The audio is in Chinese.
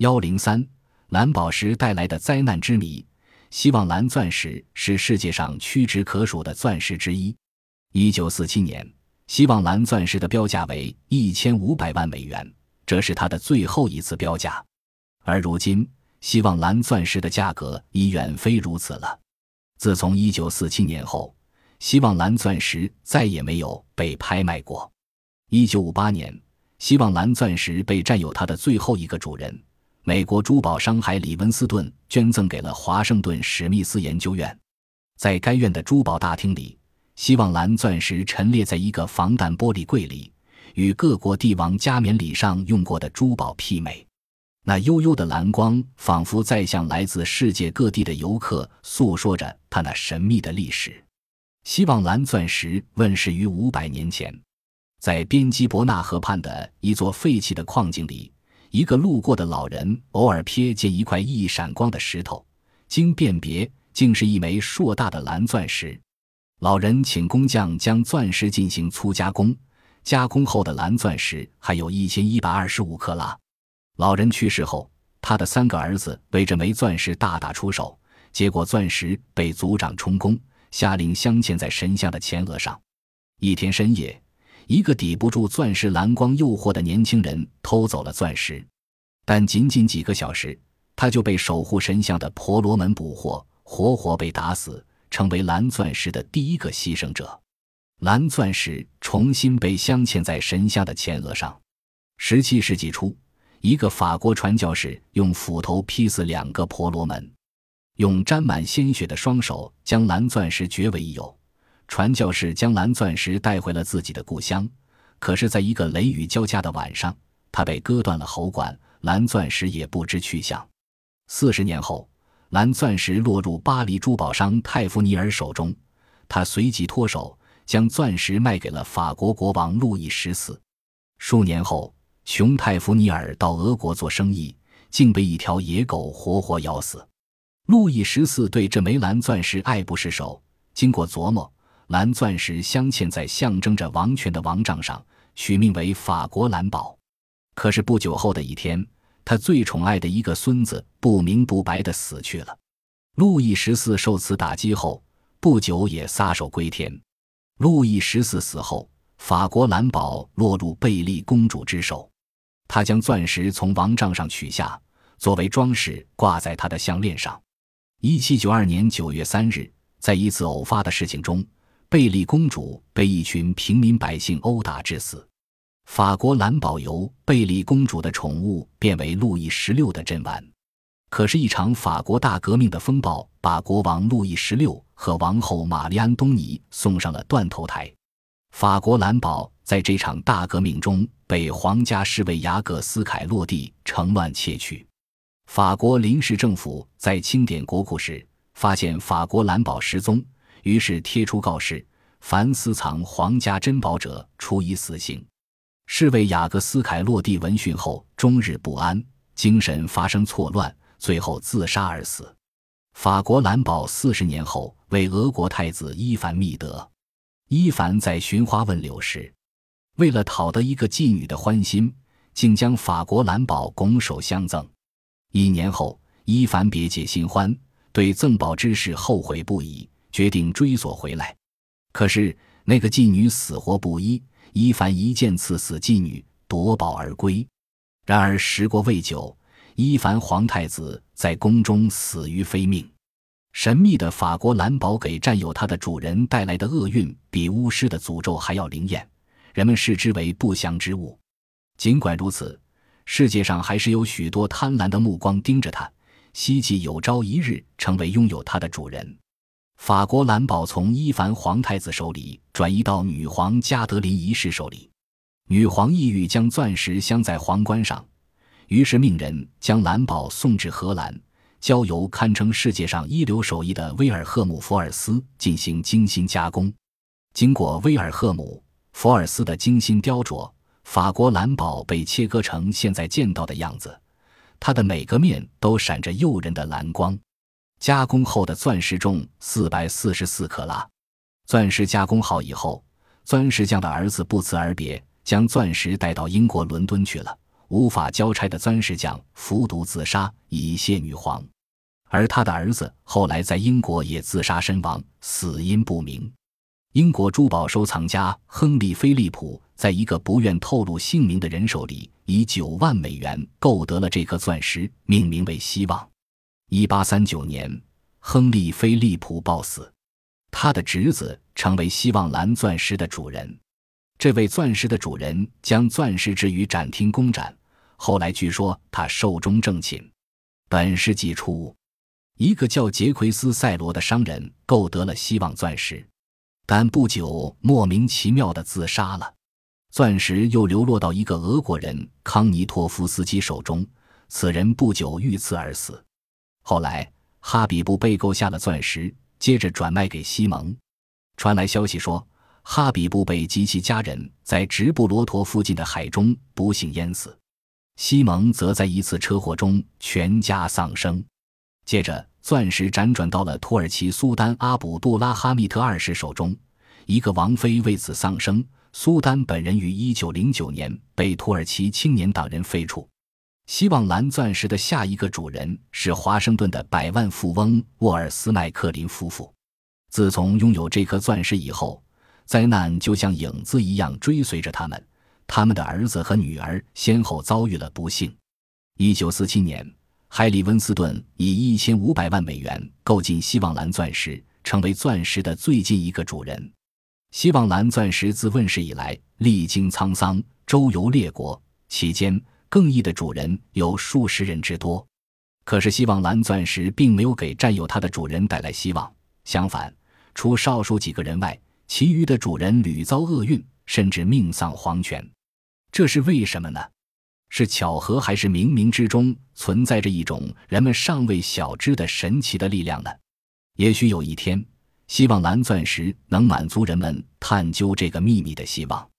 幺零三蓝宝石带来的灾难之谜。希望蓝钻石是世界上屈指可数的钻石之一。一九四七年，希望蓝钻石的标价为一千五百万美元，这是它的最后一次标价。而如今，希望蓝钻石的价格已远非如此了。自从一九四七年后，希望蓝钻石再也没有被拍卖过。一九五八年，希望蓝钻石被占有它的最后一个主人。美国珠宝商海里文斯顿捐赠给了华盛顿史密斯研究院，在该院的珠宝大厅里，希望蓝钻石陈列在一个防弹玻璃柜里，与各国帝王加冕礼上用过的珠宝媲美。那幽幽的蓝光，仿佛在向来自世界各地的游客诉说着它那神秘的历史。希望蓝钻石问世于五百年前，在边基伯纳河畔的一座废弃的矿井里。一个路过的老人偶尔瞥见一块一闪光的石头，经辨别，竟是一枚硕大的蓝钻石。老人请工匠将钻石进行粗加工，加工后的蓝钻石还有一千一百二十五克拉。老人去世后，他的三个儿子为这枚钻石大打出手，结果钻石被族长充公，下令镶嵌在神像的前额上。一天深夜。一个抵不住钻石蓝光诱惑的年轻人偷走了钻石，但仅仅几个小时，他就被守护神像的婆罗门捕获，活活被打死，成为蓝钻石的第一个牺牲者。蓝钻石重新被镶嵌在神像的前额上。十七世纪初，一个法国传教士用斧头劈死两个婆罗门，用沾满鲜血的双手将蓝钻石掘为己有。传教士将蓝钻石带回了自己的故乡，可是，在一个雷雨交加的晚上，他被割断了喉管，蓝钻石也不知去向。四十年后，蓝钻石落入巴黎珠宝商泰弗尼尔手中，他随即脱手，将钻石卖给了法国国王路易十四。数年后，琼泰弗尼尔到俄国做生意，竟被一条野狗活活咬死。路易十四对这枚蓝钻石爱不释手，经过琢磨。蓝钻石镶嵌在象征着王权的王杖上，取名为“法国蓝宝”。可是不久后的一天，他最宠爱的一个孙子不明不白地死去了。路易十四受此打击后，不久也撒手归天。路易十四死后，法国蓝宝落入贝利公主之手。他将钻石从王杖上取下，作为装饰挂在他的项链上。一七九二年九月三日，在一次偶发的事情中。贝利公主被一群平民百姓殴打致死，法国蓝宝由贝利公主的宠物变为路易十六的珍玩。可是，一场法国大革命的风暴把国王路易十六和王后玛丽安东尼送上了断头台。法国蓝宝在这场大革命中被皇家侍卫雅各斯凯洛蒂乘乱窃取。法国临时政府在清点国库时，发现法国蓝宝失踪。于是贴出告示：凡私藏皇家珍宝者，处以死刑。侍卫雅各斯凯洛蒂闻讯后，终日不安，精神发生错乱，最后自杀而死。法国蓝宝四十年后为俄国太子伊凡密得。伊凡在寻花问柳时，为了讨得一个妓女的欢心，竟将法国蓝宝拱手相赠。一年后，伊凡别解新欢，对赠宝之事后悔不已。决定追索回来，可是那个妓女死活不依，伊凡一剑刺死妓女，夺宝而归。然而时过未久，伊凡皇太子在宫中死于非命。神秘的法国蓝宝给占有它的主人带来的厄运，比巫师的诅咒还要灵验，人们视之为不祥之物。尽管如此，世界上还是有许多贪婪的目光盯着它，希冀有朝一日成为拥有它的主人。法国蓝宝从伊凡皇太子手里转移到女皇加德林一世手里，女皇意欲将钻石镶在皇冠上，于是命人将蓝宝送至荷兰，交由堪称世界上一流手艺的威尔赫姆·福尔斯进行精心加工。经过威尔赫姆·福尔斯的精心雕琢，法国蓝宝被切割成现在见到的样子，它的每个面都闪着诱人的蓝光。加工后的钻石重四百四十四克拉。钻石加工好以后，钻石匠的儿子不辞而别，将钻石带到英国伦敦去了。无法交差的钻石匠服毒自杀以谢女皇，而他的儿子后来在英国也自杀身亡，死因不明。英国珠宝收藏家亨利·菲利普在一个不愿透露姓名的人手里，以九万美元购得了这颗钻石，命名为“希望”。一八三九年，亨利·菲利普暴死，他的侄子成为希望蓝钻石的主人。这位钻石的主人将钻石置于展厅公展，后来据说他寿终正寝。本世纪初，一个叫杰奎斯·塞罗的商人购得了希望钻石。但不久，莫名其妙的自杀了，钻石又流落到一个俄国人康尼托夫斯基手中，此人不久遇刺而死。后来，哈比布被购下了钻石，接着转卖给西蒙。传来消息说，哈比布被及其家人在直布罗陀附近的海中不幸淹死，西蒙则在一次车祸中全家丧生。接着。钻石辗转到了土耳其苏丹阿卜杜拉哈密特二世手中，一个王妃为此丧生。苏丹本人于1909年被土耳其青年党人废除。希望蓝钻石的下一个主人是华盛顿的百万富翁沃尔斯麦克林夫妇。自从拥有这颗钻石以后，灾难就像影子一样追随着他们。他们的儿子和女儿先后遭遇了不幸。1947年。海里温斯顿以一千五百万美元购进希望蓝钻石，成为钻石的最近一个主人。希望蓝钻石自问世以来，历经沧桑，周游列国，期间更易的主人有数十人之多。可是，希望蓝钻石并没有给占有它的主人带来希望，相反，除少数几个人外，其余的主人屡遭厄运，甚至命丧黄泉。这是为什么呢？是巧合，还是冥冥之中存在着一种人们尚未晓知的神奇的力量呢？也许有一天，希望蓝钻石能满足人们探究这个秘密的希望。